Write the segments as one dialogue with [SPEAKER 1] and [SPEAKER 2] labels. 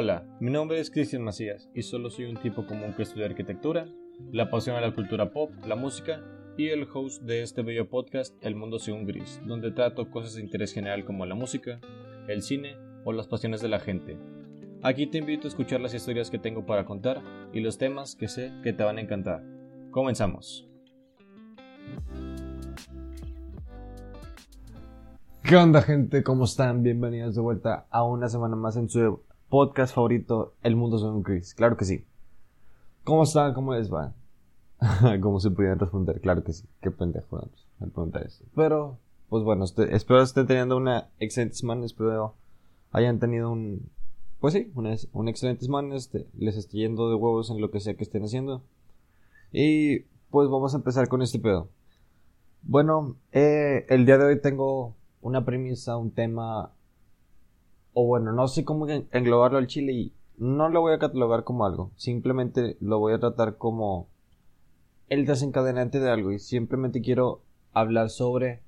[SPEAKER 1] Hola, mi nombre es Cristian Macías y solo soy un tipo común que estudia arquitectura, la apasiona la cultura pop, la música y el host de este bello podcast El Mundo Según Gris, donde trato cosas de interés general como la música, el cine o las pasiones de la gente. Aquí te invito a escuchar las historias que tengo para contar y los temas que sé que te van a encantar. Comenzamos.
[SPEAKER 2] ¿Qué onda gente? ¿Cómo están? Bienvenidos de vuelta a una semana más en su podcast favorito, El Mundo Según Chris. Claro que sí. ¿Cómo están? ¿Cómo les va? ¿Cómo se pudieran responder? Claro que sí. Qué pendejo al preguntar esto. Pero, pues bueno, este, espero estén teniendo una excelente semana. Espero hayan tenido un... Pues sí, una, una excelente semana. Este, les esté yendo de huevos en lo que sea que estén haciendo. Y pues vamos a empezar con este pedo. Bueno, eh, el día de hoy tengo una premisa, un tema, o bueno, no sé cómo englobarlo al chile y no lo voy a catalogar como algo, simplemente lo voy a tratar como el desencadenante de algo y simplemente quiero hablar sobre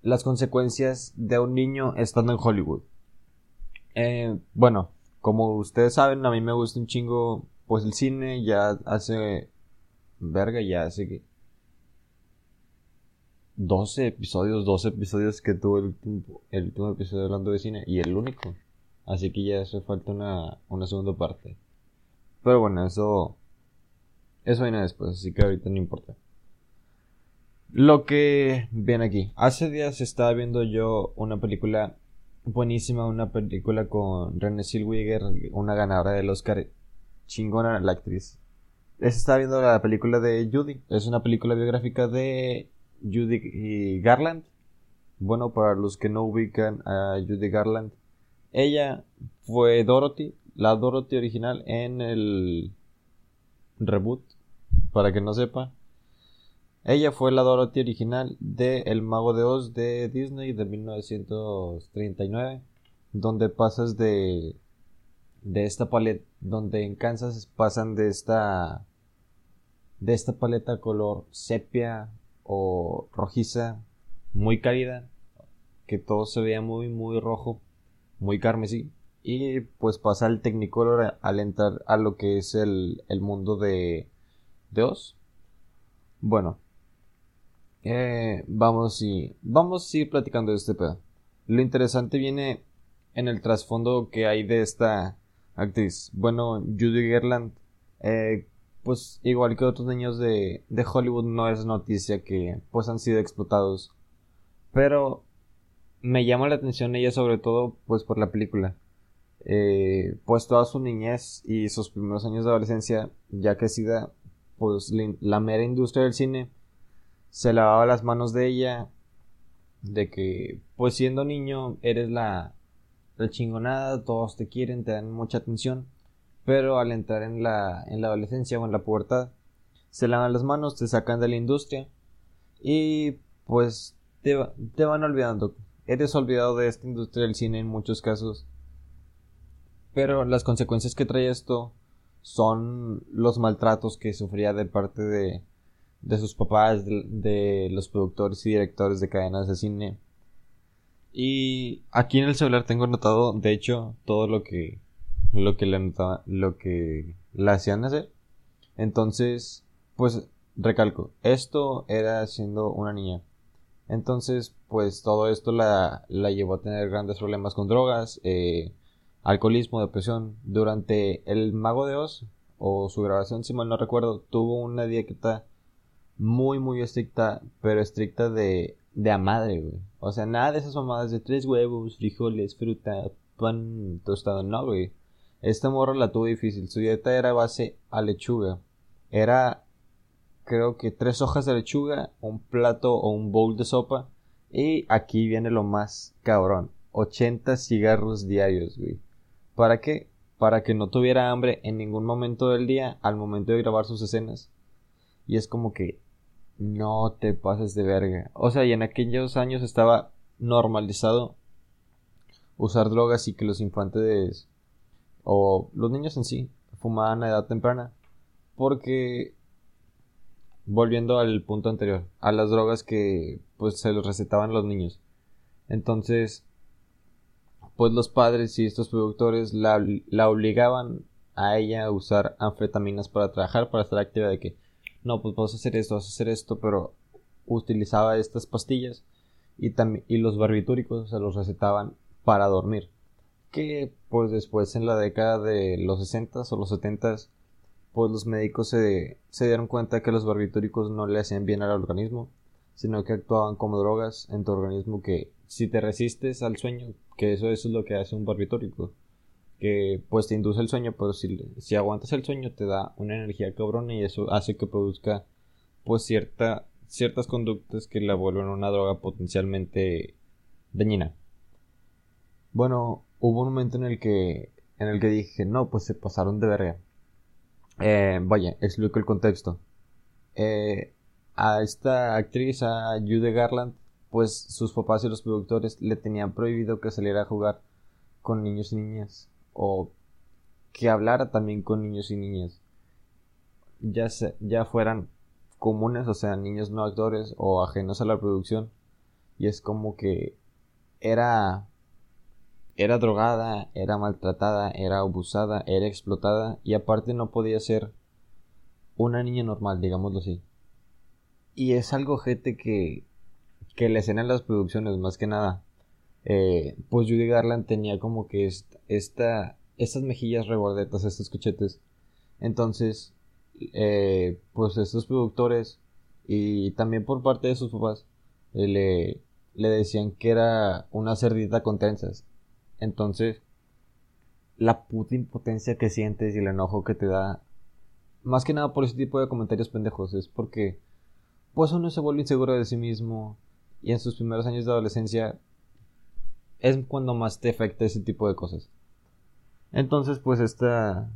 [SPEAKER 2] las consecuencias de un niño estando en Hollywood. Eh, bueno, como ustedes saben, a mí me gusta un chingo pues el cine, ya hace verga, ya hace que 12 episodios, 12 episodios que tuvo el, último episodio hablando de cine y el único. Así que ya hace falta una, una segunda parte. Pero bueno, eso. Eso viene después, así que ahorita no importa. Lo que viene aquí. Hace días estaba viendo yo una película buenísima, una película con Renée Zellweger, una ganadora del Oscar. Chingona la actriz. Estaba viendo la película de Judy. Es una película biográfica de Judy Garland. Bueno, para los que no ubican a Judy Garland, ella fue Dorothy, la Dorothy original en el reboot, para que no sepa. Ella fue la Dorothy original de El Mago de Oz de Disney de 1939, donde pasas de de esta paleta, donde en Kansas pasan de esta de esta paleta color sepia o rojiza, muy cálida, que todo se veía muy, muy rojo, muy carmesí. Y pues pasa el Technicolor al entrar a lo que es el, el mundo de, de Oz. Bueno, eh, vamos y vamos a ir platicando de este pedo. Lo interesante viene en el trasfondo que hay de esta actriz. Bueno, Judy Garland eh, pues igual que otros niños de, de Hollywood no es noticia que pues han sido explotados. Pero me llama la atención ella sobre todo pues por la película. Eh, pues toda su niñez y sus primeros años de adolescencia, ya que pues la mera industria del cine se lavaba las manos de ella, de que pues siendo niño eres la, la chingonada, todos te quieren, te dan mucha atención pero al entrar en la, en la adolescencia o en la pubertad, se lavan las manos, te sacan de la industria y pues te, te van olvidando. Eres olvidado de esta industria del cine en muchos casos. Pero las consecuencias que trae esto son los maltratos que sufría de parte de, de sus papás, de, de, los productores y directores de cadenas de cine. Y aquí en el celular tengo anotado, de hecho, todo lo que lo que le lo que la hacían hacer. Entonces, pues recalco, esto era siendo una niña. Entonces, pues todo esto la, la llevó a tener grandes problemas con drogas, eh, alcoholismo, depresión. Durante el Mago de Oz, o su grabación, si mal no recuerdo, tuvo una dieta muy, muy estricta, pero estricta de, de a madre, güey. O sea, nada de esas mamadas de tres huevos, frijoles, fruta, pan tostado, no, güey. Esta morra la tuvo difícil. Su dieta era base a lechuga. Era, creo que tres hojas de lechuga, un plato o un bowl de sopa. Y aquí viene lo más cabrón. 80 cigarros diarios, güey. ¿Para qué? Para que no tuviera hambre en ningún momento del día al momento de grabar sus escenas. Y es como que no te pases de verga. O sea, y en aquellos años estaba normalizado usar drogas y que los infantes o los niños en sí fumaban a edad temprana porque volviendo al punto anterior a las drogas que pues se los recetaban los niños entonces pues los padres y estos productores la, la obligaban a ella a usar anfetaminas para trabajar, para estar activa de que, no, pues vas a hacer esto, vas a hacer esto, pero utilizaba estas pastillas y, y los barbitúricos se los recetaban para dormir. Que pues después en la década de los 60 o los 70 pues los médicos se, dieron cuenta que los barbitúricos no le hacían bien al organismo, sino que actuaban como drogas en tu organismo que si te resistes al sueño, que eso, eso es lo que hace un barbitúrico, que pues te induce el sueño, pero si, si aguantas el sueño te da una energía cabrona y eso hace que produzca pues cierta ciertas conductas que la vuelven una droga potencialmente dañina. Bueno, hubo un momento en el que en el que dije, no, pues se pasaron de verga. Eh, vaya, explico el contexto. Eh, a esta actriz, a Jude Garland, pues sus papás y los productores le tenían prohibido que saliera a jugar con niños y niñas o que hablara también con niños y niñas ya se, ya fueran comunes, o sea, niños no actores o ajenos a la producción. Y es como que era era drogada, era maltratada, era abusada, era explotada y aparte no podía ser una niña normal, digámoslo así. Y es algo gente que que la escena en las producciones más que nada eh, pues Judy Garland tenía como que esta, estas mejillas rebordetas, estos cochetes. Entonces eh, pues estos productores y también por parte de sus papás eh, le, le decían que era una cerdita con trenzas. Entonces, la puta impotencia que sientes y el enojo que te da, más que nada por ese tipo de comentarios pendejos, es porque pues uno se vuelve inseguro de sí mismo y en sus primeros años de adolescencia es cuando más te afecta ese tipo de cosas. Entonces, pues esta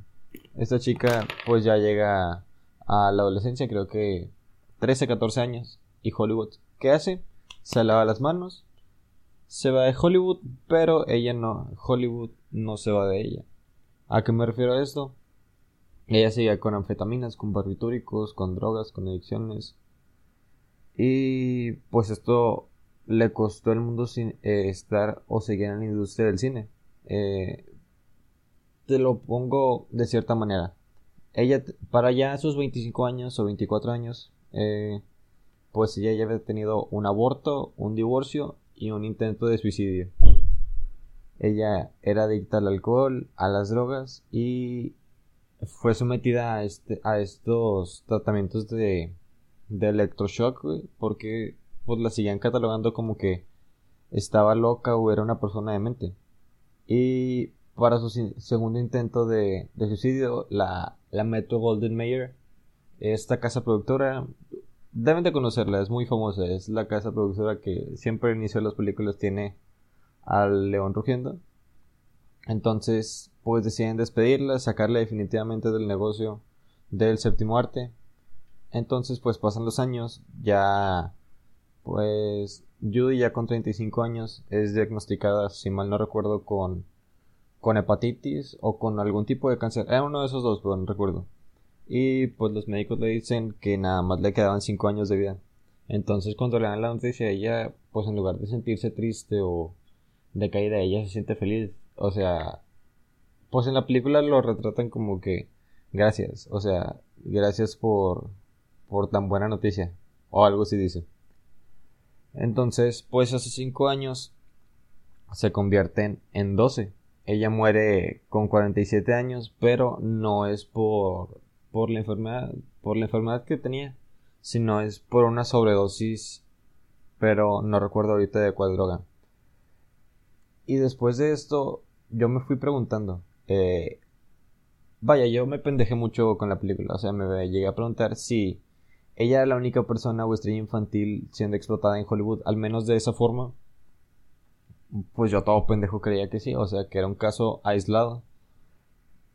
[SPEAKER 2] esta chica pues ya llega a la adolescencia, creo que 13, 14 años, y Hollywood. ¿Qué hace? Se lava las manos, se va de Hollywood, pero ella no, Hollywood no se va de ella. ¿A qué me refiero a esto? Ella sigue con anfetaminas, con barbitúricos, con drogas, con adicciones. Y pues esto le costó al mundo sin, eh, estar o seguir en la industria del cine. Eh, te lo pongo de cierta manera. Ella, para ya sus 25 años o 24 años, eh, pues ella ya había tenido un aborto, un divorcio y un intento de suicidio. Ella era adicta al alcohol, a las drogas y fue sometida a, este, estos tratamientos de, de electroshock, porque pues la seguían catalogando como que estaba loca o era una persona demente. Y para su segundo intento de, suicidio, la, la, Metro Golden Mayer, esta casa productora, deben de conocerla, es muy famosa, es la casa productora que siempre al inicio de las películas tiene al león rugiendo. Entonces, pues deciden despedirla, sacarla definitivamente del negocio del séptimo arte. Entonces, pues pasan los años, ya, pues, Judy ya con 35 años es diagnosticada, si mal no recuerdo, con con hepatitis o con algún tipo de cáncer. Era uno de esos dos, pero no recuerdo. Y pues los médicos le dicen que nada más le quedaban 5 años de vida. Entonces cuando le dan la noticia, ella, pues en lugar de sentirse triste o de caída, ella se siente feliz. O sea, pues en la película lo retratan como que gracias, o sea, gracias por, por tan buena noticia. O algo así dice. Entonces, pues hace 5 años se convierten en 12 ella muere con 47 años, pero no es por, por la enfermedad, por la enfermedad que tenía, sino es por una sobredosis, pero no recuerdo ahorita de cuál droga. Y después de esto, yo me fui preguntando, eh, vaya, yo me pendejé mucho con la película, o sea, me llegué a preguntar si ella era la única persona o estrella infantil siendo explotada en Hollywood, al menos de esa forma, pues yo todo pendejo creía que sí, o sea, que era un caso aislado.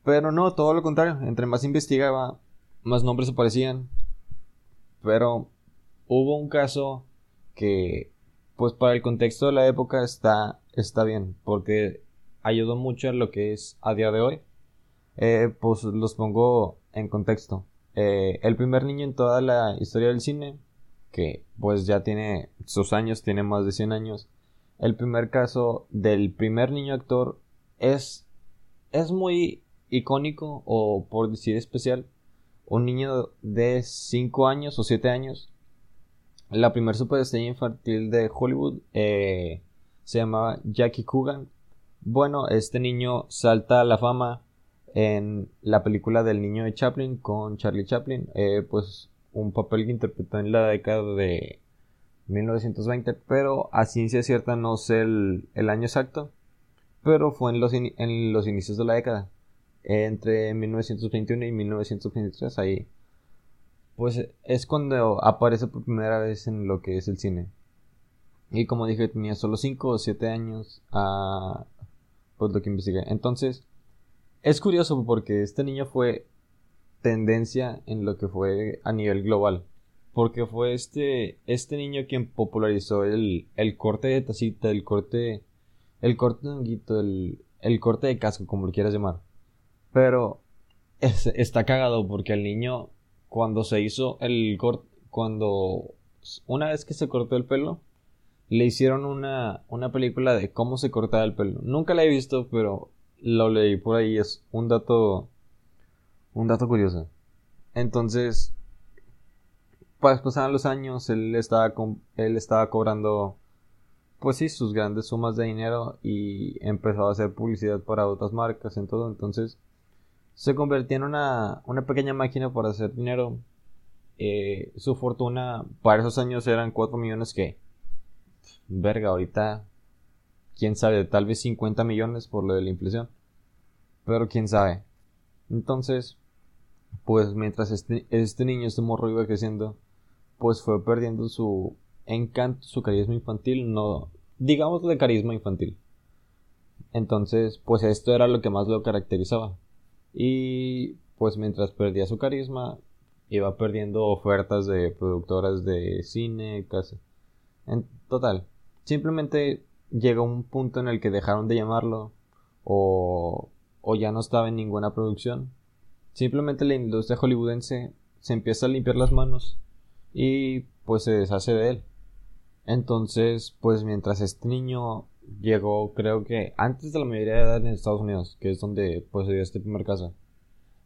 [SPEAKER 2] Pero no, todo lo contrario, entre más investigaba, más nombres aparecían. Pero hubo un caso que, pues para el contexto de la época está, está bien, porque ayudó mucho a lo que es a día de hoy. Eh, pues los pongo en contexto. Eh, el primer niño en toda la historia del cine, que pues ya tiene sus años, tiene más de 100 años, el primer caso del primer niño actor es, es muy icónico o por decir especial. Un niño de 5 años o 7 años. La primer superestrella infantil de Hollywood eh, se llamaba Jackie Coogan. Bueno, este niño salta a la fama en la película del niño de Chaplin con Charlie Chaplin. Eh, pues un papel que interpretó en la década de 1920, pero a ciencia cierta no sé el, año exacto, pero fue en los, en los inicios de la década, entre 1921 y 1923, ahí. Pues es cuando aparece por primera vez en lo que es el cine. Y como dije, tenía solo 5 o 7 años a pues lo que investigué. Entonces, es curioso porque este niño fue tendencia en lo que fue a nivel global. Porque fue este, este niño quien popularizó el, el corte de tacita, el corte, el corte de honguito, el, el corte de casco, como lo quieras llamar. Pero está cagado porque el niño, cuando se hizo el corte, cuando una vez que se cortó el pelo, le hicieron una, una película de cómo se cortaba el pelo. Nunca la he visto, pero lo leí por ahí. Es un dato un dato curioso. Entonces, pues pasaban los años, él estaba, él estaba cobrando, pues sí, sus grandes sumas de dinero y empezó a hacer publicidad para otras marcas en todo. Entonces, se convirtió en una, una pequeña máquina para hacer dinero. Eh, su fortuna para esos años eran 4 millones que, verga, ahorita, quién sabe, tal vez 50 millones por lo de la inflación. Pero quién sabe. Entonces, pues mientras este, este niño, este morro iba creciendo, pues fue perdiendo su encanto, su carisma infantil, no, digamos de carisma infantil. Entonces, pues esto era lo que más lo caracterizaba. Y pues mientras perdía su carisma, iba perdiendo ofertas de productoras de cine, casi. En total, simplemente llegó un punto en el que dejaron de llamarlo o, o ya no estaba en ninguna producción Simplemente la industria hollywoodense se empieza a limpiar las manos y pues se deshace de él. Entonces, pues mientras este niño llegó, creo que antes de la mayoría de edad en Estados Unidos, que es donde pues se dio este primer caso.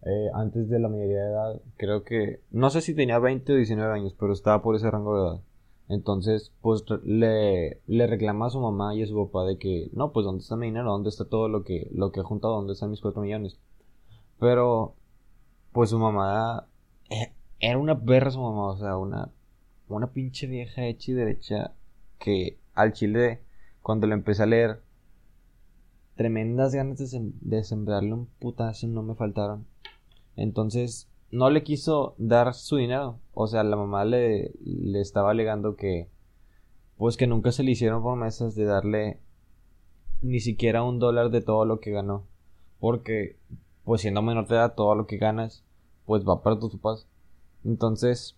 [SPEAKER 2] Eh, antes de la mayoría de edad, creo que, no sé si tenía 20 o 19 años, pero estaba por ese rango de edad. Entonces, pues le, le reclama a su mamá y a su papá de que, no, pues ¿dónde está mi dinero? ¿Dónde está todo lo que, lo que he juntado? ¿Dónde están mis 4 millones? Pero pues su mamá eh, era una perra su mamá, o sea, una, una pinche vieja hecha y derecha que al chile, cuando lo empecé a leer, tremendas ganas de, sembrarle un putazo no me faltaron. Entonces, no le quiso dar su dinero. O sea, la mamá le, le estaba alegando que, pues que nunca se le hicieron promesas de darle ni siquiera un dólar de todo lo que ganó. Porque pues siendo menor de edad, todo lo que ganas, pues va para tus papás. Entonces,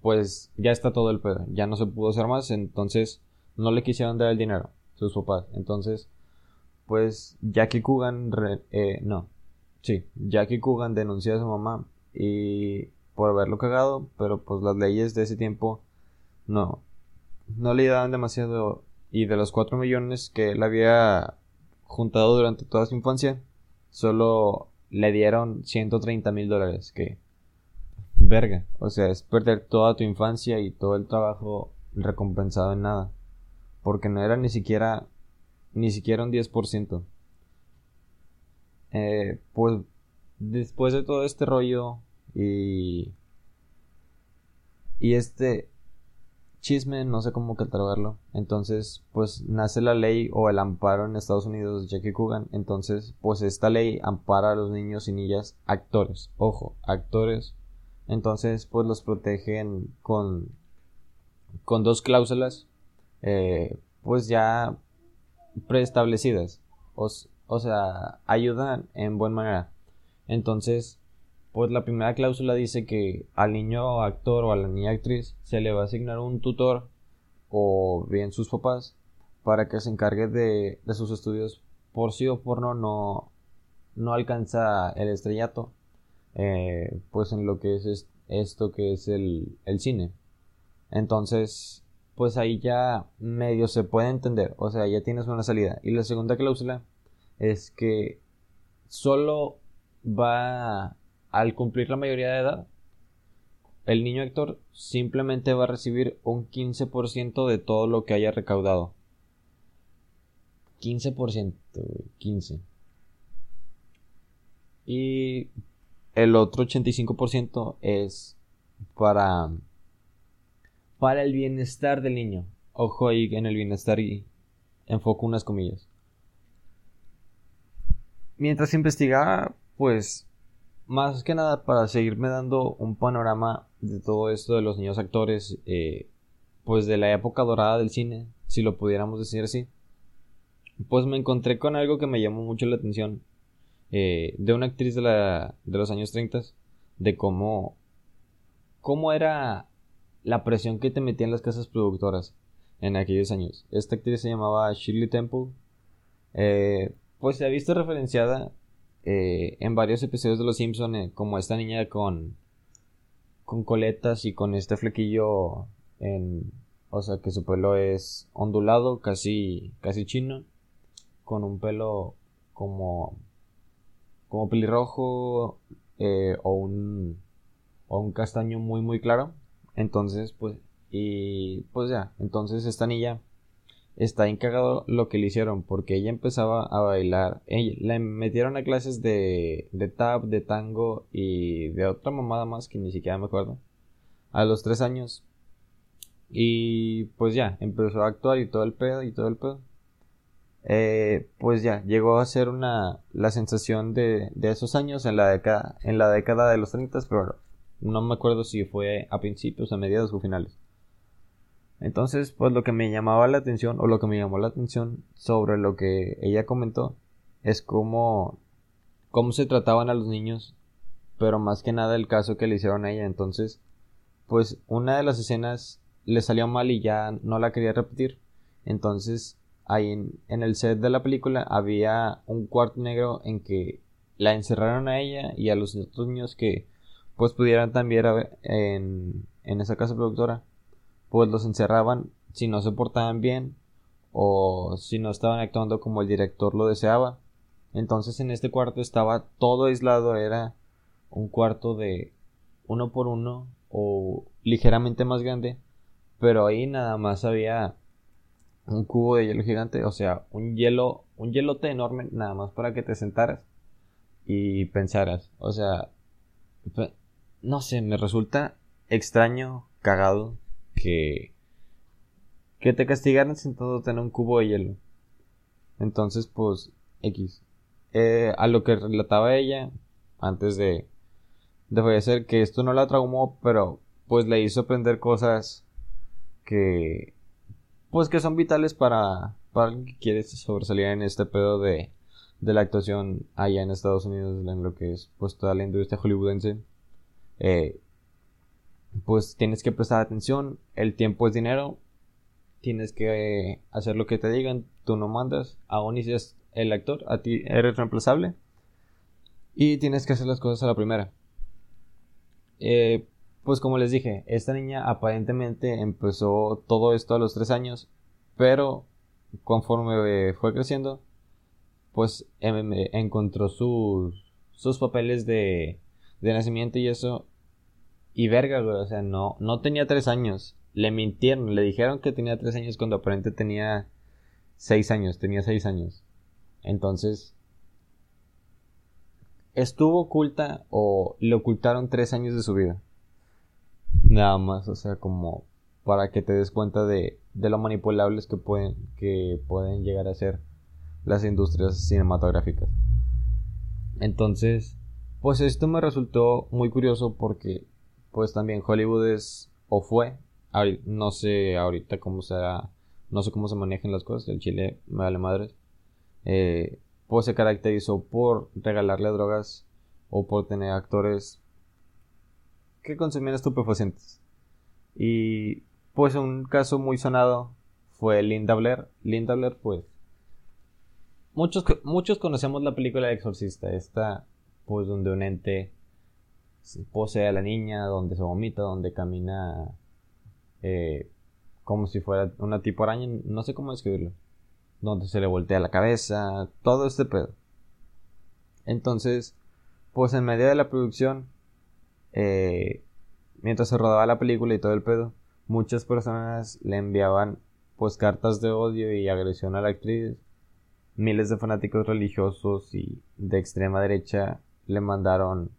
[SPEAKER 2] pues ya está todo el pedo, ya no se pudo hacer más, entonces no le quisieron dar el dinero, sus papás. Entonces, pues Jackie Coogan, eh, no, sí, Jackie Coogan denunció a su mamá y por haberlo cagado, pero pues las leyes de ese tiempo no, no le daban demasiado y de los 4 millones que él había juntado durante toda su infancia, solo le dieron 130 mil dólares, que verga, o sea, es perder toda tu infancia y todo el trabajo recompensado en nada, porque no era ni siquiera, ni siquiera un 10%. Eh, pues después de todo este rollo y y este chisme, no sé cómo catalogarlo. Entonces, pues nace la ley o el amparo en Estados Unidos de Jackie Coogan. Entonces, pues esta ley ampara a los niños y niñas actores. Ojo, actores. Entonces, pues los protegen con, con dos cláusulas, eh, pues ya preestablecidas. O, sea, ayudan en buena manera. Entonces, pues la primera cláusula dice que al niño actor o a la niña actriz se le va a asignar un tutor o bien sus papás para que se encargue de, sus estudios por sí o por no no, no alcanza el estrellato eh, pues en lo que es esto que es el, el cine entonces pues ahí ya medio se puede entender, o sea, ya tienes una salida. Y la segunda cláusula es que solo va al cumplir la mayoría de edad, el niño actor simplemente va a recibir un 15% de todo lo que haya recaudado. 15%, 15. Y el otro 85% es para para el bienestar del niño. Ojo ahí en el bienestar y enfoco unas comillas. Mientras investigaba, pues más que nada para seguirme dando un panorama de todo esto de los niños actores, eh, pues de la época dorada del cine, si lo pudiéramos decir así, pues me encontré con algo que me llamó mucho la atención eh, de una actriz de, la, de los años 30, de cómo, cómo era la presión que te metían las casas productoras en aquellos años. Esta actriz se llamaba Shirley Temple. Eh, pues se ha visto referenciada eh, en varios episodios de Los Simpson eh, como esta niña con con coletas y con este flequillo en o sea que su pelo es ondulado casi casi chino con un pelo como como pelirrojo o un o un castaño muy muy claro entonces, pues, y pues ya, entonces esta niña está encagado lo que le hicieron porque ella empezaba a bailar. Ella, la metieron a clases de, de tap, de tango y de otra mamada más que ni siquiera me acuerdo. A los tres años. Y pues ya, empezó a actuar y todo el pedo y todo el pedo. Eh, pues ya, llegó a ser una, la sensación de, de esos años en la década, en la década de los 30, pero no me acuerdo si fue a principios, a mediados o finales. Entonces, pues lo que me llamaba la atención, o lo que me llamó la atención sobre lo que ella comentó, es cómo, cómo se trataban a los niños, pero más que nada el caso que le hicieron a ella. Entonces, pues una de las escenas le salió mal y ya no la quería repetir. Entonces, ahí en, en el set de la película había un cuarto negro en que la encerraron a ella y a los otros niños que pues pudieran también en, en esa casa productora, pues los encerraban si no se portaban bien o si no estaban actuando como el director lo deseaba. Entonces en este cuarto estaba todo aislado, era un cuarto de uno por uno o ligeramente más grande, pero ahí nada más había un cubo de hielo gigante, o sea, un hielo, un hielote enorme nada más para que te sentaras y pensaras, o sea, no sé, me resulta extraño, cagado, que, que te castigaran sentándote en un cubo de hielo. Entonces, pues, X. Eh, a lo que relataba ella, antes de, de fallecer, que esto no la traumó, pero pues le hizo aprender cosas que, pues que son vitales para, para alguien que quiere sobresalir en este pedo de, de la actuación allá en Estados Unidos, en lo que es pues toda la industria hollywoodense. Eh, pues tienes que prestar atención, el tiempo es dinero, tienes que hacer lo que te digan, tú no mandas, aún si es el actor, a ti eres reemplazable y tienes que hacer las cosas a la primera. Eh, pues como les dije, esta niña aparentemente empezó todo esto a los tres años, pero conforme fue creciendo, pues em, encontró sus, sus papeles de de nacimiento y eso. Y verga, güey, o sea, no, no tenía tres años. Le mintieron, le dijeron que tenía tres años cuando aparentemente tenía seis años, tenía seis años. Entonces, estuvo oculta o le ocultaron tres años de su vida. Nada más, o sea, como para que te des cuenta de, de lo manipulables que pueden, que pueden llegar a ser las industrias cinematográficas. Entonces, pues esto me resultó muy curioso porque pues también Hollywood es o fue, no sé ahorita cómo será, no sé cómo se manejan las cosas, el Chile me vale madres, eh, pues se caracterizó por regalarle drogas o por tener actores que consumían estupefacientes. Y pues un caso muy sonado fue Linda Blair. Linda Blair pues muchos, muchos conocemos la película de Exorcista, esta pues donde un ente posee a la niña, donde se vomita, donde camina, eh, como si fuera una tipo araña, no sé cómo describirlo. Donde se le voltea la cabeza, todo este pedo. Entonces, pues en medio de la producción, eh, mientras se rodaba la película y todo el pedo, muchas personas le enviaban pues cartas de odio y agresión a la actriz. Miles de fanáticos religiosos y de extrema derecha le mandaron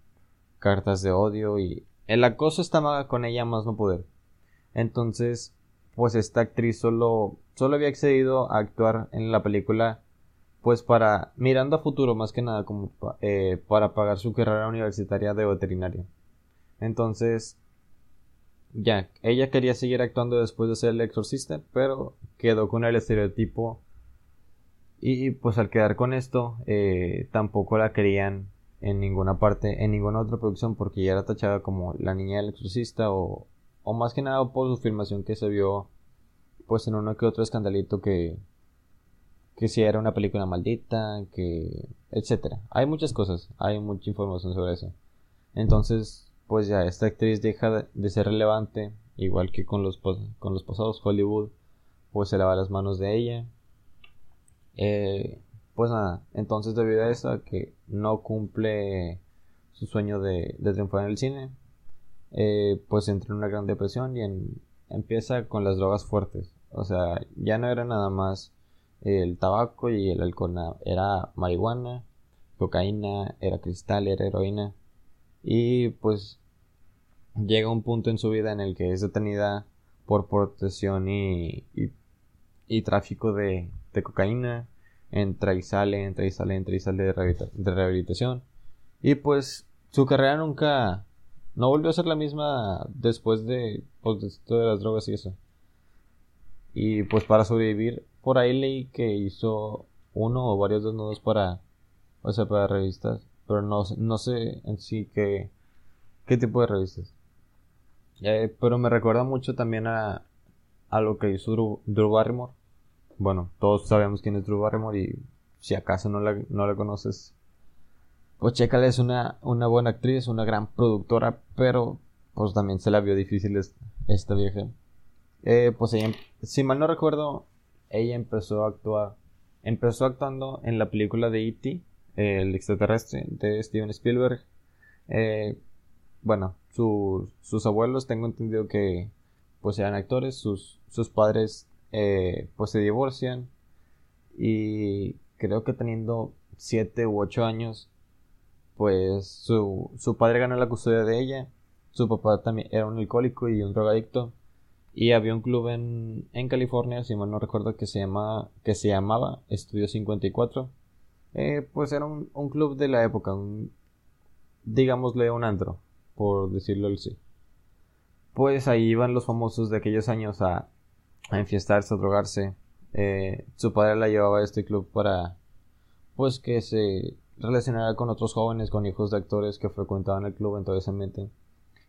[SPEAKER 2] cartas de odio y el acoso estaba con ella más no poder. Entonces, pues esta actriz solo, solo había accedido a actuar en la película pues para, mirando a futuro más que nada, como eh, para pagar su carrera universitaria de veterinaria. Entonces, ya, ella quería seguir actuando después de ser el exorcista, pero quedó con el estereotipo y pues al quedar con esto, eh, tampoco la querían en ninguna parte, en ninguna otra producción, porque ya era tachada como la niña del exorcista o, o más que nada por su filmación que se vio pues en uno que otro escandalito que, que si era una película maldita, que etcétera. Hay muchas cosas, hay mucha información sobre eso. Entonces, pues ya esta actriz deja de, ser relevante, igual que con los con los pasados Hollywood, pues se lava las manos de ella. Eh, pues nada, entonces debido a eso que no cumple su sueño de, de triunfar en el cine, eh, pues entra en una gran depresión y empieza con las drogas fuertes. O sea, ya no era nada más el tabaco y el alcohol era marihuana, cocaína, era cristal, era heroína. Y pues llega un punto en su vida en el que es detenida por protección y, y, tráfico de, de, cocaína. Entra y sale, entra y sale, entra y sale de, rehabilitación. Y pues su carrera nunca no volvió a ser la misma después de, pues, de las drogas y eso. Y pues para sobrevivir por ahí leí que hizo uno o varios desnudos para, o sea, para revistas, pero no, no sé en sí qué, qué tipo de revistas. Eh, pero me recuerda mucho también a, a lo que hizo Drew, Barrymore. Bueno, todos sabemos quién es Drew Barrymore y si acaso no la, no la conoces, pues chécale, es una, una buena actriz, una gran productora, pero pues también se la vio difícil esta vieja. Eh, pues ella, si mal no recuerdo, ella empezó a actuar, empezó actuando en la película de E.T., el extraterrestre, de Steven Spielberg. Eh, bueno, sus abuelos tengo entendido que pues eran actores, sus, sus padres eh, pues se divorcian y creo que teniendo 7 u 8 años pues su, su padre ganó la custodia de ella, su papá también era un alcohólico y un drogadicto y había un club en, en California, si mal no recuerdo, que se, llama, que se llamaba Estudio 54. Eh, pues era un, un, club de la época, un, digámosle un antro, por decirlo así. Pues ahí iban los famosos de aquellos años a, a enfiestarse, a drogarse. Eh, su padre la llevaba a este club para, pues que se relacionara con otros jóvenes, con hijos de actores que frecuentaban el club en todo ese ambiente.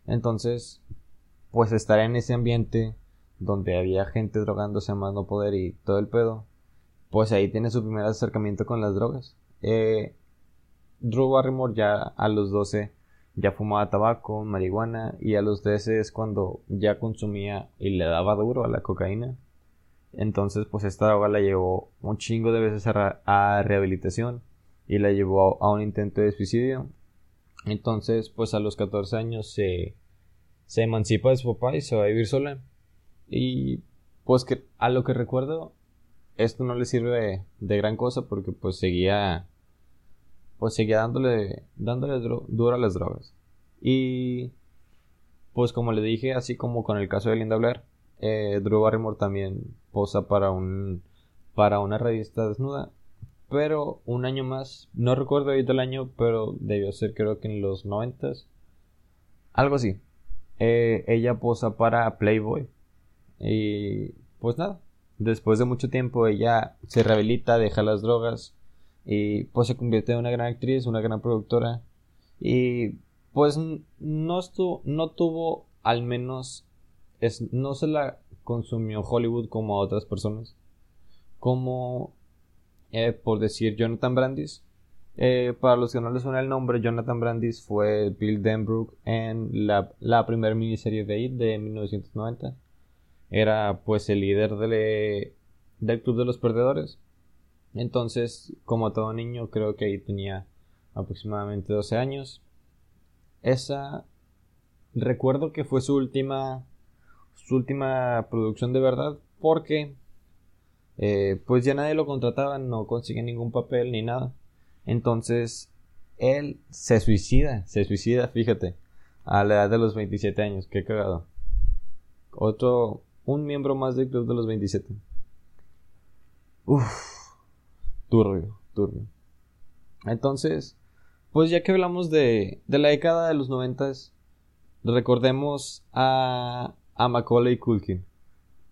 [SPEAKER 2] Entonces, pues estar en ese ambiente donde había gente drogándose a más no poder y todo el pedo, pues ahí tiene su primer acercamiento con las drogas. Eh, Drew Barrymore ya a los 12 ya fumaba tabaco, marihuana y a los 13 es cuando ya consumía y le daba duro a la cocaína. Entonces pues esta droga la llevó un chingo de veces a, rehabilitación y la llevó a un intento de suicidio. Entonces pues a los 14 años se se emancipa de su papá y se va a vivir sola. Y pues que a lo que recuerdo, esto no le sirve de, gran cosa porque pues seguía pues seguía dándole dándole duro a las drogas. Y pues como le dije, así como con el caso de Linda Blair, eh, Drew Barrymore también posa para un para una revista desnuda. Pero un año más, no recuerdo ahorita el año, pero debió ser creo que en los noventas. Algo así. Eh, ella posa para Playboy. Y pues nada, después de mucho tiempo ella se rehabilita, deja las drogas y pues se convierte en una gran actriz, una gran productora. Y pues no, estuvo, no tuvo al menos, es, no se la consumió Hollywood como a otras personas. Como, eh, por decir, Jonathan Brandis, eh, para los que no les suena el nombre, Jonathan Brandis fue Bill Denbrook en la, la primera miniserie de IT de 1990. era pues el líder de, del club de los perdedores. Entonces, como todo niño, creo que ahí tenía aproximadamente 12 años. Esa recuerdo que fue su última su última producción de verdad porque eh, pues ya nadie lo contrataba, no consigue ningún papel ni nada. Entonces él se suicida, se suicida, fíjate, a la edad de los 27 años, qué cagado. Otro, un miembro más del club de los 27. Uf, turbio, turbio. Entonces, pues ya que hablamos de, de la década de los 90, recordemos a, a Macaulay Culkin.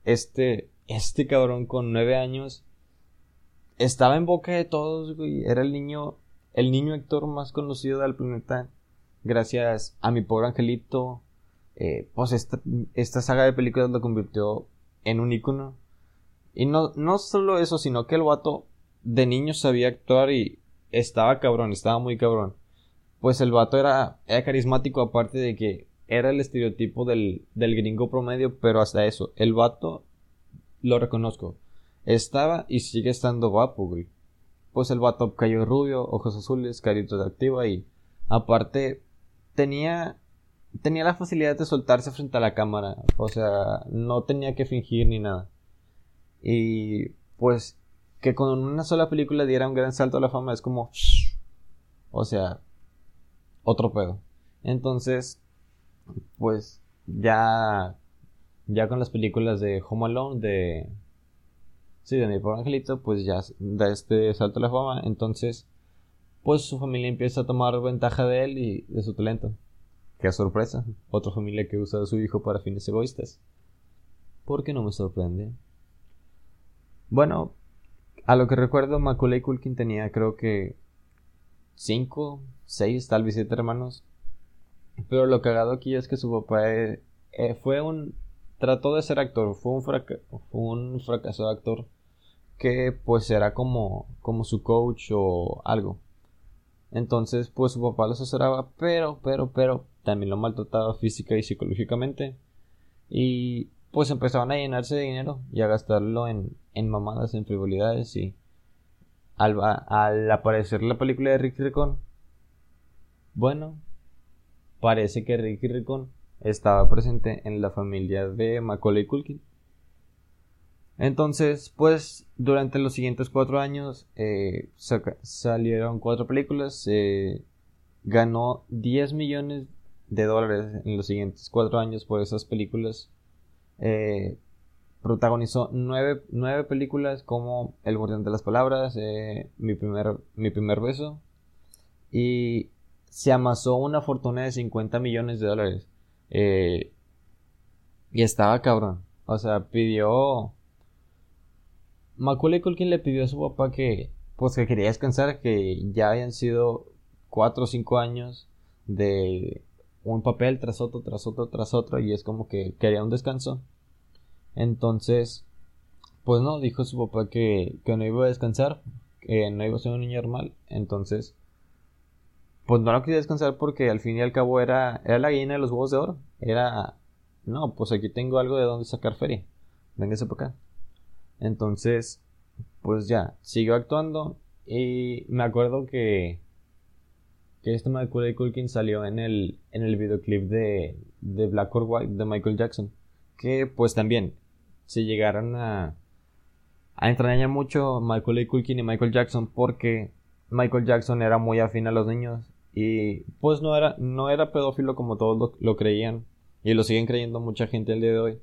[SPEAKER 2] Este, este cabrón con nueve años estaba en boca de todos, güey. Era el niño, el niño actor más conocido del planeta. Gracias a mi pobre angelito. Eh, pues esta, esta saga de películas lo convirtió en un ícono. Y no, no solo eso, sino que el vato de niño sabía actuar y estaba cabrón, estaba muy cabrón. Pues el vato era, era carismático, aparte de que era el estereotipo del, del gringo promedio, pero hasta eso, el vato lo reconozco. Estaba y sigue estando guapo, güey. Pues el vato cayó rubio, ojos azules, carito de activa y aparte tenía tenía la facilidad de soltarse frente a la cámara, o sea, no tenía que fingir ni nada. Y pues que con una sola película diera un gran salto a la fama es como o sea, otro pedo. Entonces, pues ya ya con las películas de Home Alone, de... Sí, de mi pobre angelito, pues ya da este salto a la fama. Entonces, pues su familia empieza a tomar ventaja de él y de su talento. Qué sorpresa. Otra familia que usa a su hijo para fines egoístas. ¿Por qué no me sorprende? Bueno, a lo que recuerdo, Macaulay Culkin tenía creo que cinco, seis, tal vez siete hermanos. Pero lo cagado aquí es que su papá eh, eh, fue un trató de ser actor, fue un, un fracaso de actor que pues era como, como su coach o algo. Entonces pues su papá lo asesoraba, pero, pero, pero también lo maltrataba física y psicológicamente. Y pues empezaban a llenarse de dinero y a gastarlo en, en mamadas, en frivolidades y al, al aparecer la película de Ricky Ricón, bueno, parece que Ricky Ricón estaba presente en la familia de Macaulay Culkin. Entonces, pues, durante los siguientes cuatro años eh, salieron cuatro películas. ganó 10 millones de dólares en los siguientes cuatro años por esas películas. Eh, protagonizó nueve, nueve, películas como El Guardián de las Palabras, eh, mi, primer, mi primer beso. Y se amasó una fortuna de 50 millones de dólares. Eh, y estaba cabrón. O sea, pidió. Macaulay Culkin le pidió a su papá que. Pues que quería descansar, que ya habían sido cuatro o cinco años de un papel tras otro, tras otro, tras otro, y es como que quería un descanso. Entonces, pues no, dijo su papá que, que no iba a descansar, que no iba a ser un niño normal. Entonces, pues no lo quería descansar porque al fin y al cabo era, era la gallina de los huevos de oro. Era, no, pues aquí tengo algo de donde sacar feria. Véngase por acá. Entonces, pues ya, siguió actuando y me acuerdo que, que este Macaulay Culkin salió en el, en el videoclip de, de Black or White de Michael Jackson. Que pues también se llegaron a, a entrañar mucho Michael Culkin y Michael Jackson porque Michael Jackson era muy afín a los niños y pues no era, no era pedófilo como todos lo, creían. Y lo siguen creyendo mucha gente el día de hoy.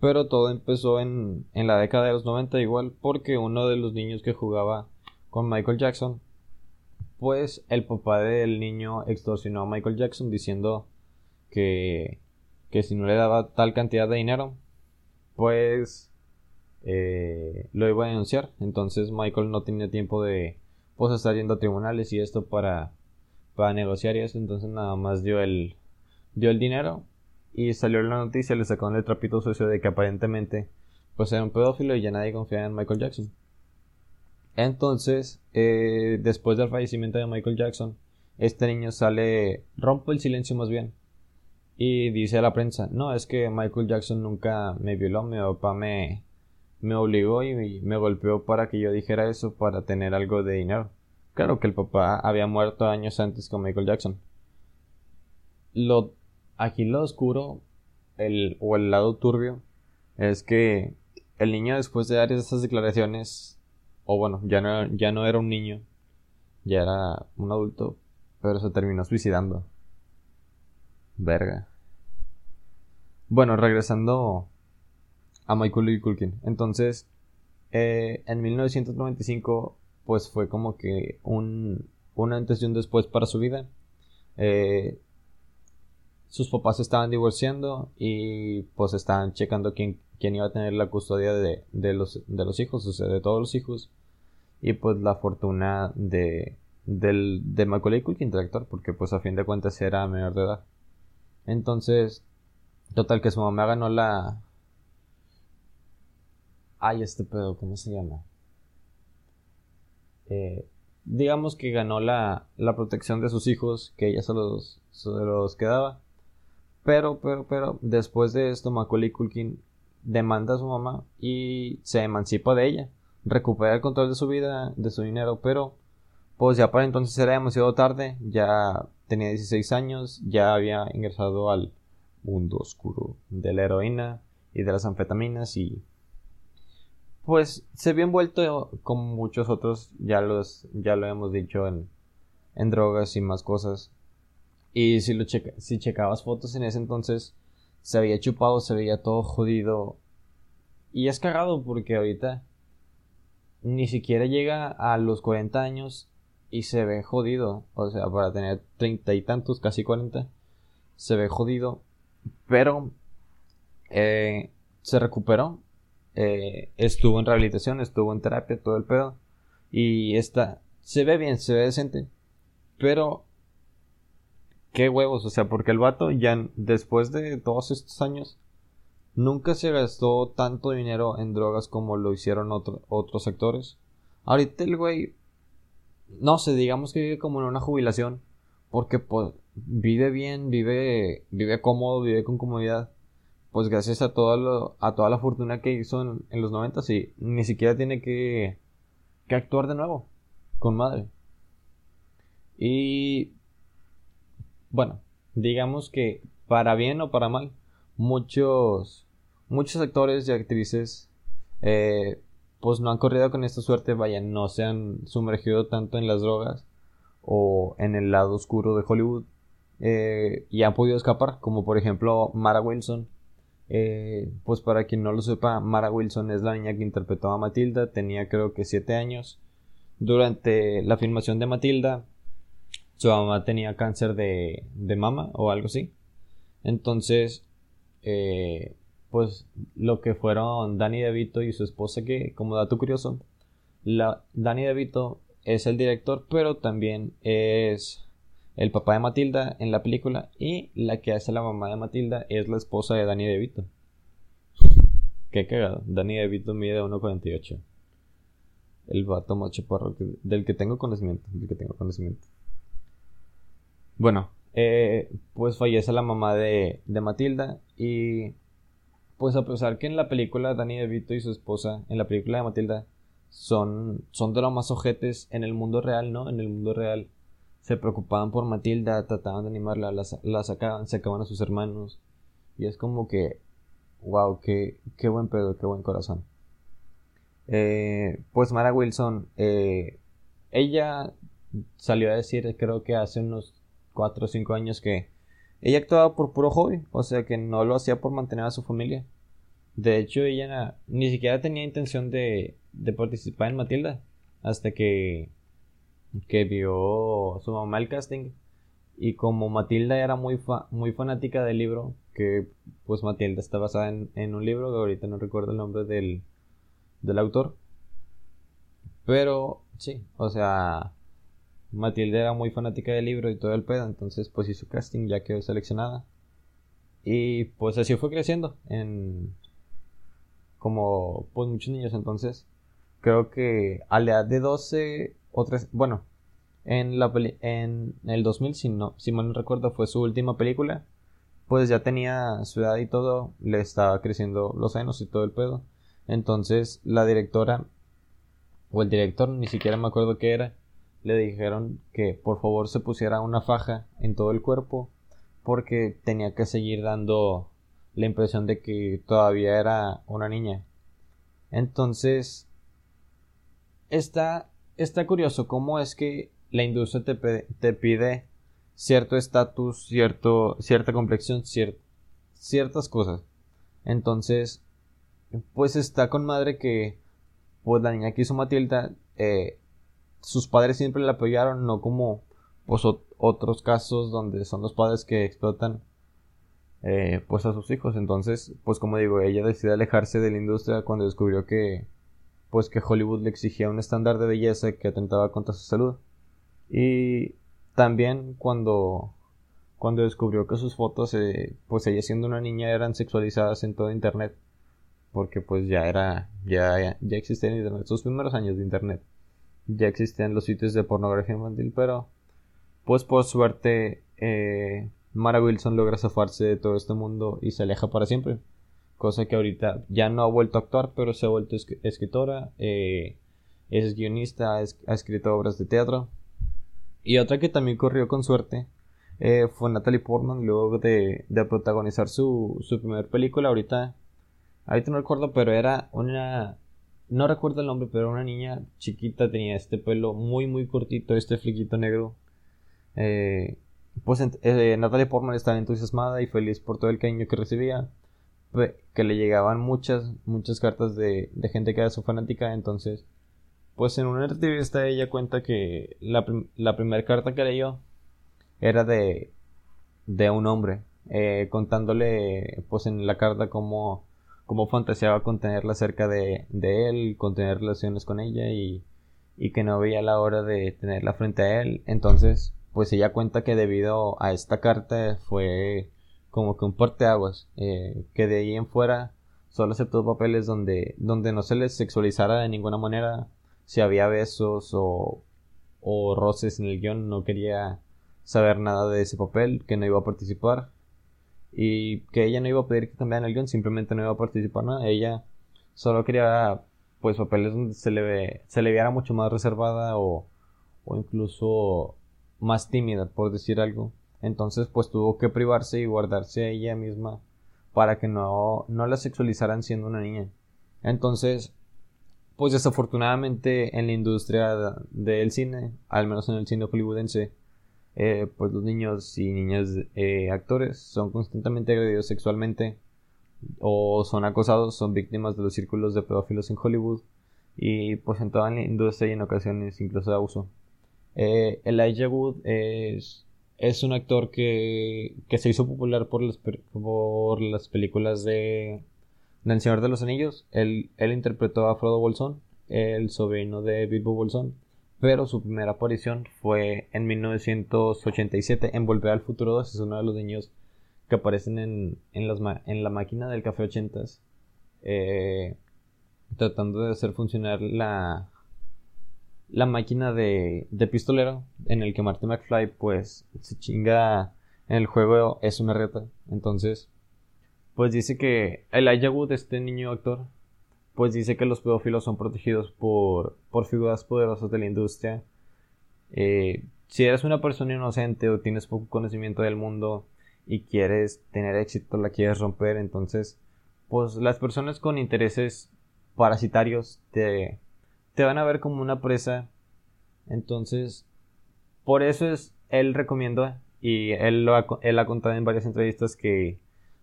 [SPEAKER 2] Pero todo empezó en, en la década de los 90 igual porque uno de los niños que jugaba con Michael Jackson, pues el papá del niño extorsionó a Michael Jackson diciendo que, que si no le daba tal cantidad de dinero, pues lo iba a denunciar. Entonces Michael no tenía tiempo de pues estar yendo a tribunales y esto para para negociar y eso, entonces nada más dio el, dio el dinero y salió la noticia, le sacó el trapito sucio de que aparentemente pues era un pedófilo y ya nadie confiaba en Michael Jackson. Entonces, eh, después del fallecimiento de Michael Jackson, este niño sale, rompe el silencio más bien Y dice a la prensa, no, es que Michael Jackson nunca me violó, mi papá me, me obligó y me golpeó para que yo dijera eso para tener algo de dinero. Claro que el papá había muerto años antes con Michael Jackson. Lo, aquí lo oscuro, el, o el lado turbio, es que el niño después de dar esas declaraciones, o bueno, ya no, ya no era un niño, ya era un adulto, pero se terminó suicidando. Verga. Bueno, regresando a Michael Culkin. Entonces, eh, en 1995 pues fue como que un, un antes y un después para su vida. Eh, sus papás estaban divorciando y pues estaban checando quién, quién iba a tener la custodia de, de, los, de los hijos, o sea, de todos los hijos. Y pues la fortuna de, del, de Macaulay Culkin, director, porque pues a fin de cuentas era menor de edad. Entonces, total que su mamá ganó la... Ay, este pedo, ¿cómo se llama? Eh, digamos que ganó la, la, protección de sus hijos, que ella se los, se los quedaba. Pero, pero, pero, después de esto, Macaulay Culkin demanda a su mamá y se emancipa de ella. Recupera el control de su vida, de su dinero, pero pues ya para entonces era demasiado tarde, ya tenía 16 años, ya había ingresado al mundo oscuro de la heroína y de las anfetaminas y pues se vio envuelto como muchos otros, ya los, ya lo hemos dicho en, en drogas y más cosas. Y si lo checa, si checabas fotos en ese entonces, se había chupado, se veía todo jodido. Y es cagado porque ahorita ni siquiera llega a los 40 años y se ve jodido. O sea, para tener treinta y tantos, casi 40, se ve jodido. Pero eh, se recuperó eh, estuvo en rehabilitación, estuvo en terapia, todo el pedo. Y está, se ve bien, se ve decente. Pero, qué huevos, o sea, porque el vato ya después de todos estos años, nunca se gastó tanto dinero en drogas como lo hicieron otros sectores. Ahorita el güey, no sé, digamos que vive como en una jubilación, porque pues, vive bien, vive, vive cómodo, vive con comodidad pues gracias a, todo a toda la fortuna que hizo en, los 90 y ni siquiera tiene que, que actuar de nuevo con madre. Y bueno, digamos que para bien o para mal, muchos, muchos actores y actrices eh, pues no han corrido con esta suerte, vaya, no se han sumergido tanto en las drogas o en el lado oscuro de Hollywood eh, y han podido escapar, como por ejemplo Mara Wilson, eh, pues para quien no lo sepa, Mara Wilson es la niña que interpretó a Matilda, tenía creo que 7 años. Durante la filmación de Matilda, su mamá tenía cáncer de, de mama o algo así. Entonces, eh, pues lo que fueron Danny DeVito y su esposa, que como dato curioso, la, Danny DeVito es el director, pero también es el papá de Matilda en la película y la que hace la mamá de Matilda es la esposa de Danny DeVito. Qué cagado. Danny DeVito mide 1.48. El vato más chaparro del que tengo conocimiento. Del que tengo conocimiento. Bueno, eh, pues fallece la mamá de, de Matilda y pues a pesar que en la película Danny DeVito y su esposa, en la película de Matilda, son, son de los más ojetes en el mundo real, ¿no? En el mundo real se preocupaban por Matilda, trataban de animarla, la, sacaban, sacaban a sus hermanos. Y es como que, wow, qué, qué buen pedo, qué buen corazón. Eh, pues Mara Wilson, eh, ella salió a decir, creo que hace unos 4 o 5 años que ella actuaba por puro hobby, o sea que no lo hacía por mantener a su familia. De hecho, ella ni siquiera tenía intención de, de participar en Matilda, hasta que que vio su mamá el casting y como Matilda era muy, muy fanática del libro, que pues Matilda está basada en, un libro que ahorita no recuerdo el nombre del, del autor, pero sí, o sea, Matilda era muy fanática del libro y todo el pedo, entonces pues hizo casting, ya quedó seleccionada. Y pues así fue creciendo en como pues muchos niños entonces. Creo que a la edad de 12 bueno, en, la en el 2000, si, no, si mal no recuerdo, fue su última película. pues ya tenía su edad y todo, le estaba creciendo los senos y todo el pedo. Entonces la directora o el director, ni siquiera me acuerdo qué era, le dijeron que por favor se pusiera una faja en todo el cuerpo porque tenía que seguir dando la impresión de que todavía era una niña. Entonces, está, está curioso cómo es que la industria te, te pide cierto estatus, cierto, cierta complexión, ciertas cosas. Entonces, pues está con madre que, pues la niña que hizo Matilda, eh, sus padres siempre la apoyaron, no como pues, otros casos donde son los padres que explotan eh, pues a sus hijos. Entonces, pues como digo, ella decide alejarse de la industria cuando descubrió que pues que Hollywood le exigía un estándar de belleza que atentaba contra su salud. Y también cuando cuando descubrió que sus fotos eh, pues ella siendo una niña eran sexualizadas en todo internet porque pues ya era ya ya sus primeros años de internet ya existían los sitios de pornografía infantil pero pues por suerte eh, Mara Wilson logra zafarse de todo este mundo y se aleja para siempre. Cosa que ahorita ya no ha vuelto a actuar, pero se ha vuelto escritora, eh, es guionista, ha escrito obras de teatro. Y otra que también corrió con suerte eh, fue Natalie Portman, luego de, protagonizar su, su primera película. Ahorita, ahorita no recuerdo, pero era una. No recuerdo el nombre, pero una niña chiquita, tenía este pelo muy, muy cortito, este fliquito negro. Eh, pues eh, Natalia Portman estaba entusiasmada y feliz por todo el cariño que recibía, que le llegaban muchas, muchas cartas de, gente que era su fanática, entonces, pues en una entrevista ella cuenta que la, la primera carta que leyó era de, de un hombre, eh, contándole, pues en la carta cómo, cómo fantaseaba con tenerla cerca de, de él, con tener relaciones con ella y, y que no veía la hora de tenerla frente a él, entonces, pues ella cuenta que debido a esta carta fue como que un parteaguas, eh, que de ahí en fuera solo aceptó papeles donde, donde no se les sexualizara de ninguna manera, si había besos o, o roces en el guion, no quería saber nada de ese papel, que no iba a participar y que ella no iba a pedir que cambiaran el guion, simplemente no iba a participar nada, ella solo quería pues papeles donde se le, ve, se le viera mucho más reservada o, o incluso más tímida, por decir algo. Entonces, pues tuvo que privarse y guardarse a ella misma para que no, no la sexualizaran siendo una niña. Entonces, pues desafortunadamente en la industria del cine, al menos en el cine hollywoodense, eh, pues los niños y niñas eh, actores son constantemente agredidos sexualmente o son acosados, son víctimas de los círculos de pedófilos en Hollywood y pues en toda la industria y en ocasiones incluso de abuso. Eh, Elijah Wood es, es un actor que, que se hizo popular por las, por las películas de El Señor de los Anillos. Él, él interpretó a Frodo Bolsón, el sobrino de Bilbo Bolsón, pero su primera aparición fue en 1987 en Volver al Futuro 2. Es uno de los niños que aparecen en, en, las, en la máquina del café 80 eh, tratando de hacer funcionar la, la máquina de, de pistolero en el que Marty McFly pues se chinga en el juego es una reta. Entonces, pues dice que Elijah Wood, este niño actor, pues dice que los pedófilos son protegidos por, por figuras poderosas de la industria. Eh, si eres una persona inocente o tienes poco conocimiento del mundo y quieres tener éxito, la quieres romper, entonces, pues las personas con intereses parasitarios te, te van a ver como una presa. Entonces, por eso es, él recomienda y él, lo ha, él ha contado en varias entrevistas que,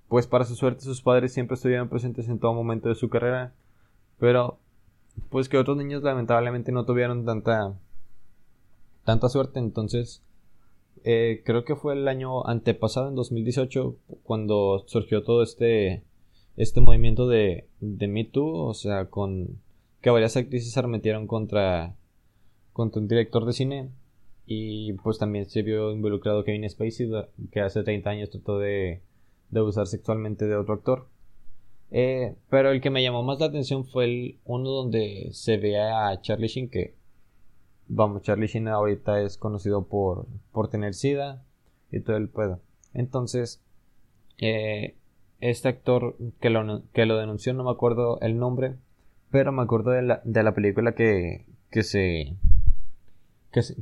[SPEAKER 2] pues para su suerte, sus padres siempre estuvieron presentes en todo momento de su carrera, pero pues que otros niños lamentablemente no tuvieron tanta, tanta suerte. Entonces, eh, creo que fue el año antepasado, en 2018, cuando surgió todo este, este movimiento de, de Me Too, o sea, con que varias actrices se arremetieron contra, contra un director de cine y pues también se vio involucrado Kevin Spacey que hace 30 años trató de, de abusar sexualmente de otro actor. Eh, pero el que me llamó más la atención fue el uno donde se ve a Charlie Sheen que vamos Charlie Sheen ahorita es conocido por, por tener sida y todo el pedo. Entonces eh, este actor que lo, que lo denunció, no me acuerdo el nombre, pero me acuerdo de la, de la película que, que se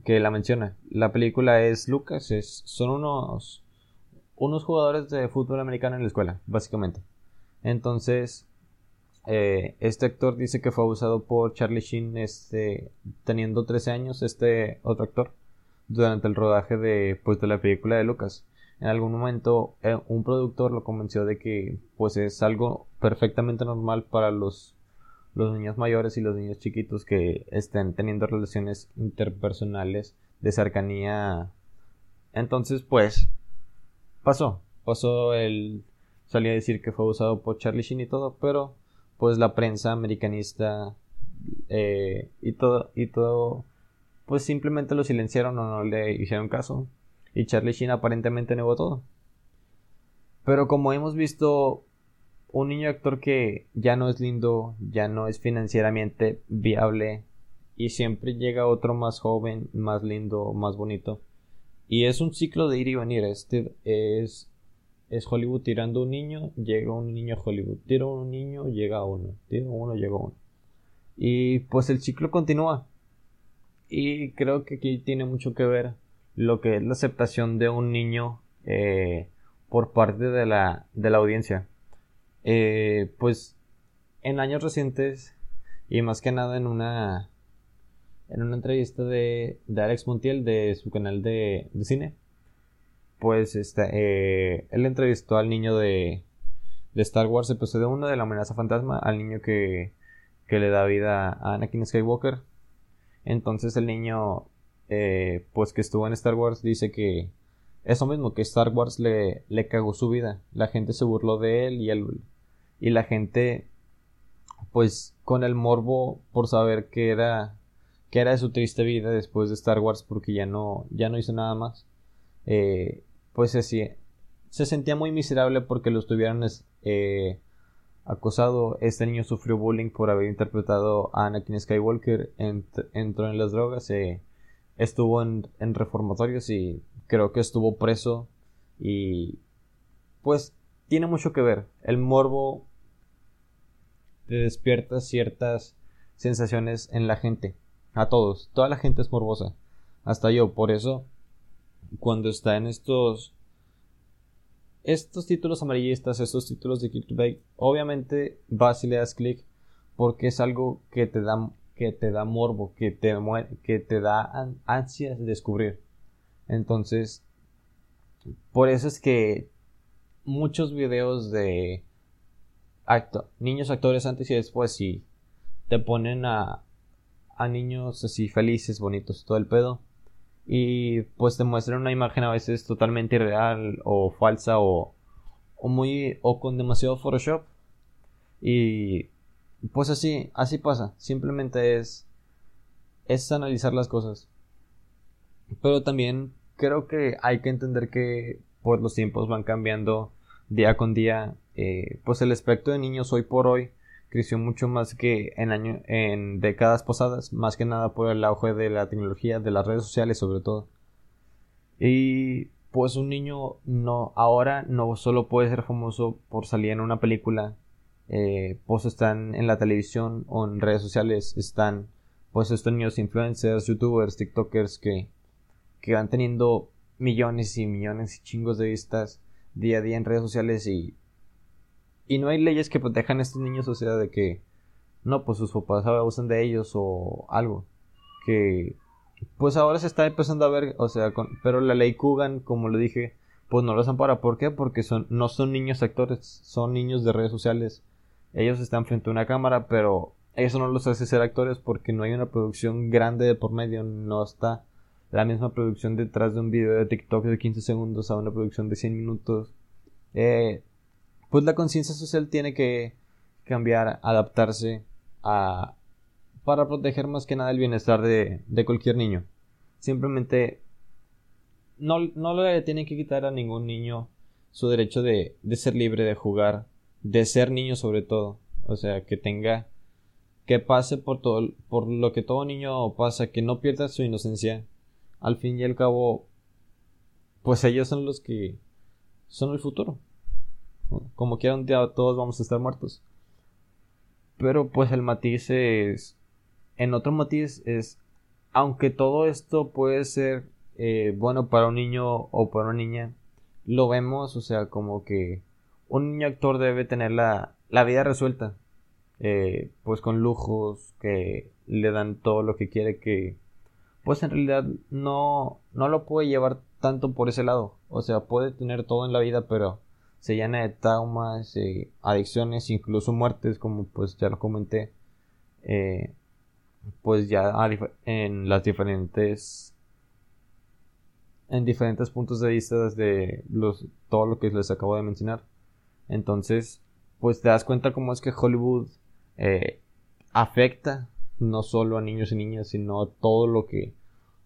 [SPEAKER 2] que, la menciona. La película es Lucas, es, son unos, unos jugadores de fútbol americano en la escuela, básicamente. Entonces, eh, este actor dice que fue abusado por Charlie Sheen este, teniendo 13 años, este otro actor, durante el rodaje de, pues, de la película de Lucas. En algún momento eh, un productor lo convenció de que pues es algo perfectamente normal para los los niños mayores y los niños chiquitos que estén teniendo relaciones interpersonales de cercanía. Entonces, pues, pasó. Pasó el... Salía a decir que fue usado por Charlie Sheen y todo, pero pues la prensa americanista eh, y todo, y todo, pues simplemente lo silenciaron o no le hicieron caso. Y Charlie Sheen aparentemente negó todo. Pero como hemos visto un niño actor que ya no es lindo, ya no es financieramente viable y siempre llega otro más joven, más lindo, más bonito. Y es un ciclo de ir y venir. Este es, es Hollywood tirando un niño, llega un niño a Hollywood. Tira un niño, llega uno. Tira uno, llega uno. Y pues el ciclo continúa. Y creo que aquí tiene mucho que ver lo que es la aceptación de un niño eh, por parte de la, de la audiencia. Eh, pues en años recientes y más que nada en una en una entrevista de, de Alex Montiel de su canal de, cine pues este, él entrevistó al niño de, de Star Wars episodio 1 de la amenaza fantasma al niño que, que le da vida a Anakin Skywalker. Entonces el niño eh, pues que estuvo en Star Wars dice que eso mismo que Star Wars le, le cagó su vida. La gente se burló de él y él y la gente pues con el morbo por saber que era era de su triste vida después de Star Wars porque ya no ya no hizo nada más eh, pues así se sentía muy miserable porque lo estuvieran eh, acosado. Este niño sufrió bullying por haber interpretado a Anakin Skywalker entró en las drogas eh, estuvo en reformatorios y creo que estuvo preso y pues tiene mucho que ver el morbo te despierta ciertas sensaciones en la gente. A todos. Toda la gente es morbosa. Hasta yo. Por eso, cuando está en estos. Estos títulos amarillistas, estos títulos de clickbait, obviamente vas y le das clic porque es algo que te da, que te da morbo, que te, que te da ansias de descubrir. Entonces, por eso es que muchos videos de niños actores antes y después y te ponen a, a niños así felices, bonitos, todo el pedo. Y pues te muestran una imagen a veces totalmente irreal o falsa o, o muy o con demasiado Photoshop. Y pues así, así pasa. Simplemente es es analizar las cosas. Pero también creo que hay que entender que pues los tiempos van cambiando día con día eh, pues el espectro de niños hoy por hoy creció mucho más que en, año, en décadas pasadas, más que nada por el auge de la tecnología, de las redes sociales sobre todo. Y pues un niño no ahora no solo puede ser famoso por salir en una película, eh, pues están en la televisión o en redes sociales, están pues estos niños influencers, youtubers, tiktokers que, que van teniendo millones y millones y chingos de vistas día a día en redes sociales y y no hay leyes que protejan a estos niños, o sea, de que no, pues sus papás abusan de ellos o algo. Que pues ahora se está empezando a ver, o sea, con, pero la ley Kugan, como lo dije, pues no los ampara. ¿Por qué? Porque son, no son niños actores, son niños de redes sociales. Ellos están frente a una cámara, pero eso no los hace ser actores porque no hay una producción grande de por medio, no está la misma producción detrás de un video de TikTok de 15 segundos a una producción de 100 minutos. Eh, pues la conciencia social tiene que cambiar, adaptarse a para proteger más que nada el bienestar de, cualquier niño. Simplemente no, no le tienen que quitar a ningún niño su derecho de, de ser libre, de jugar, de ser niño sobre todo. O sea, que tenga, que pase por todo, por lo que todo niño pasa, que no pierda su inocencia. Al fin y al cabo, pues ellos son los que son el futuro. Como quiera un día todos vamos a estar muertos. Pero pues el matiz es... En otro matiz es... Aunque todo esto puede ser eh, bueno para un niño o para una niña, lo vemos, o sea, como que un niño actor debe tener la, la vida resuelta. Eh, pues con lujos que le dan todo lo que quiere que pues en realidad no, no lo puede llevar tanto por ese lado. O sea, puede tener todo en la vida, pero se llena de traumas, eh, adicciones, incluso muertes, como pues ya lo comenté. Eh, pues ya en las diferentes en diferentes puntos de vista desde los todo lo que les acabo de mencionar entonces pues te das cuenta cómo es que Hollywood eh, afecta no solo a niños y niñas, sino a todo lo que,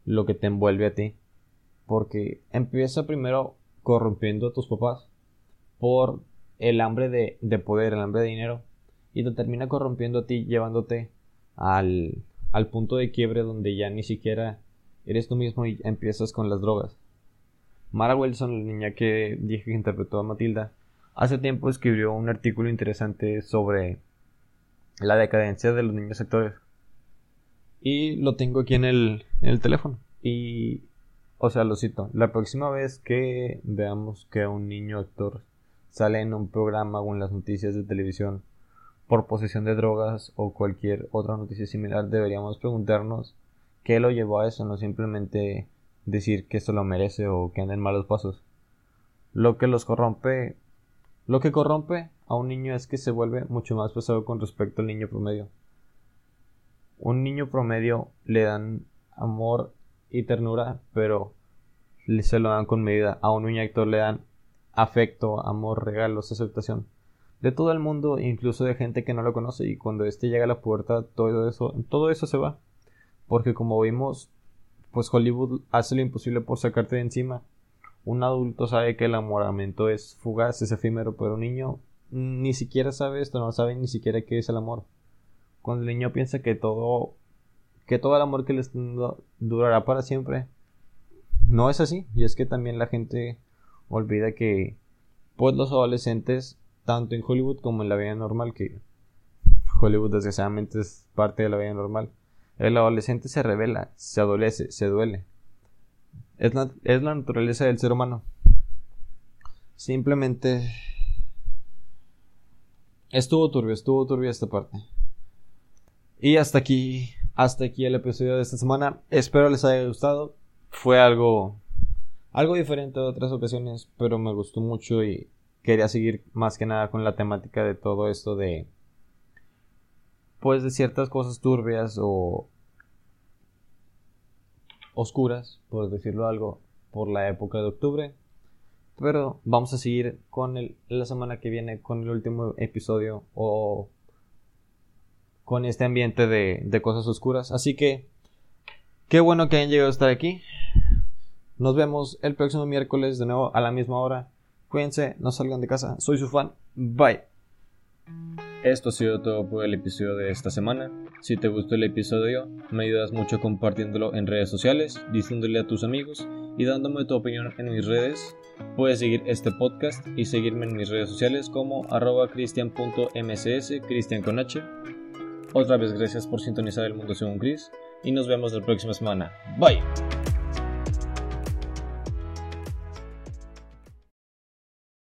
[SPEAKER 2] lo que te envuelve a ti. Porque empieza primero corrompiendo a tus papás por el hambre de, de poder, el hambre de dinero, y te termina corrompiendo a ti, llevándote al, al punto de quiebre donde ya ni siquiera eres tú mismo y empiezas con las drogas. Mara Wilson, la niña que dije que interpretó a Matilda, hace tiempo escribió un artículo interesante sobre la decadencia de los niños actores. Y lo tengo aquí en el, teléfono. Y, o sea, lo cito. La próxima vez que veamos que un niño actor sale en un programa o en las noticias de televisión por posesión de drogas o cualquier otra noticia similar, deberíamos preguntarnos qué lo llevó a eso, no simplemente decir que esto lo merece o que anda en malos pasos. Lo que los corrompe, lo que corrompe a un niño es que se vuelve mucho más pesado con respecto al niño promedio. Un niño promedio le dan amor y ternura, pero se lo dan con medida. A un niño actor le dan afecto, amor, regalos, aceptación. De todo el mundo, incluso de gente que no lo conoce, y cuando éste llega a la puerta, todo eso, todo eso se va. Porque como vimos, pues Hollywood hace lo imposible por sacarte de encima. Un adulto sabe que el enamoramiento es fugaz, es efímero, pero un niño ni siquiera sabe esto, no sabe ni siquiera qué es el amor. Cuando el niño piensa que todo, que todo el amor que les durará para siempre, no es así. Y es que también la gente olvida que, pues los adolescentes, tanto en Hollywood como en la vida normal, que Hollywood desgraciadamente es parte de la vida normal, el adolescente se revela, se adolece, se duele. Es la, es la naturaleza del ser humano. Simplemente Estuvo turbio, estuvo turbio esta parte. Y hasta aquí, hasta aquí el episodio de esta semana. Espero les haya gustado. Fue algo, algo diferente de otras ocasiones, pero me gustó mucho y quería seguir más que nada con la temática de todo esto de, pues de ciertas cosas turbias o oscuras, por decirlo algo, por la época de octubre. Pero vamos a seguir con el, la semana que viene con el último episodio o con este ambiente de, de cosas oscuras. Así que, qué bueno que hayan llegado a estar aquí. Nos vemos el próximo miércoles de nuevo a la misma hora. Cuídense, no salgan de casa. Soy su fan. Bye.
[SPEAKER 1] Esto ha sido todo por el episodio de esta semana. Si te gustó el episodio, me ayudas mucho compartiéndolo en redes sociales, diciéndole a tus amigos y dándome tu opinión en mis redes. Puedes seguir este podcast y seguirme en mis redes sociales como arroba cristian.mcs, cristian con H. Otra vez gracias por sintonizar el mundo según Chris y nos vemos la próxima semana. Bye.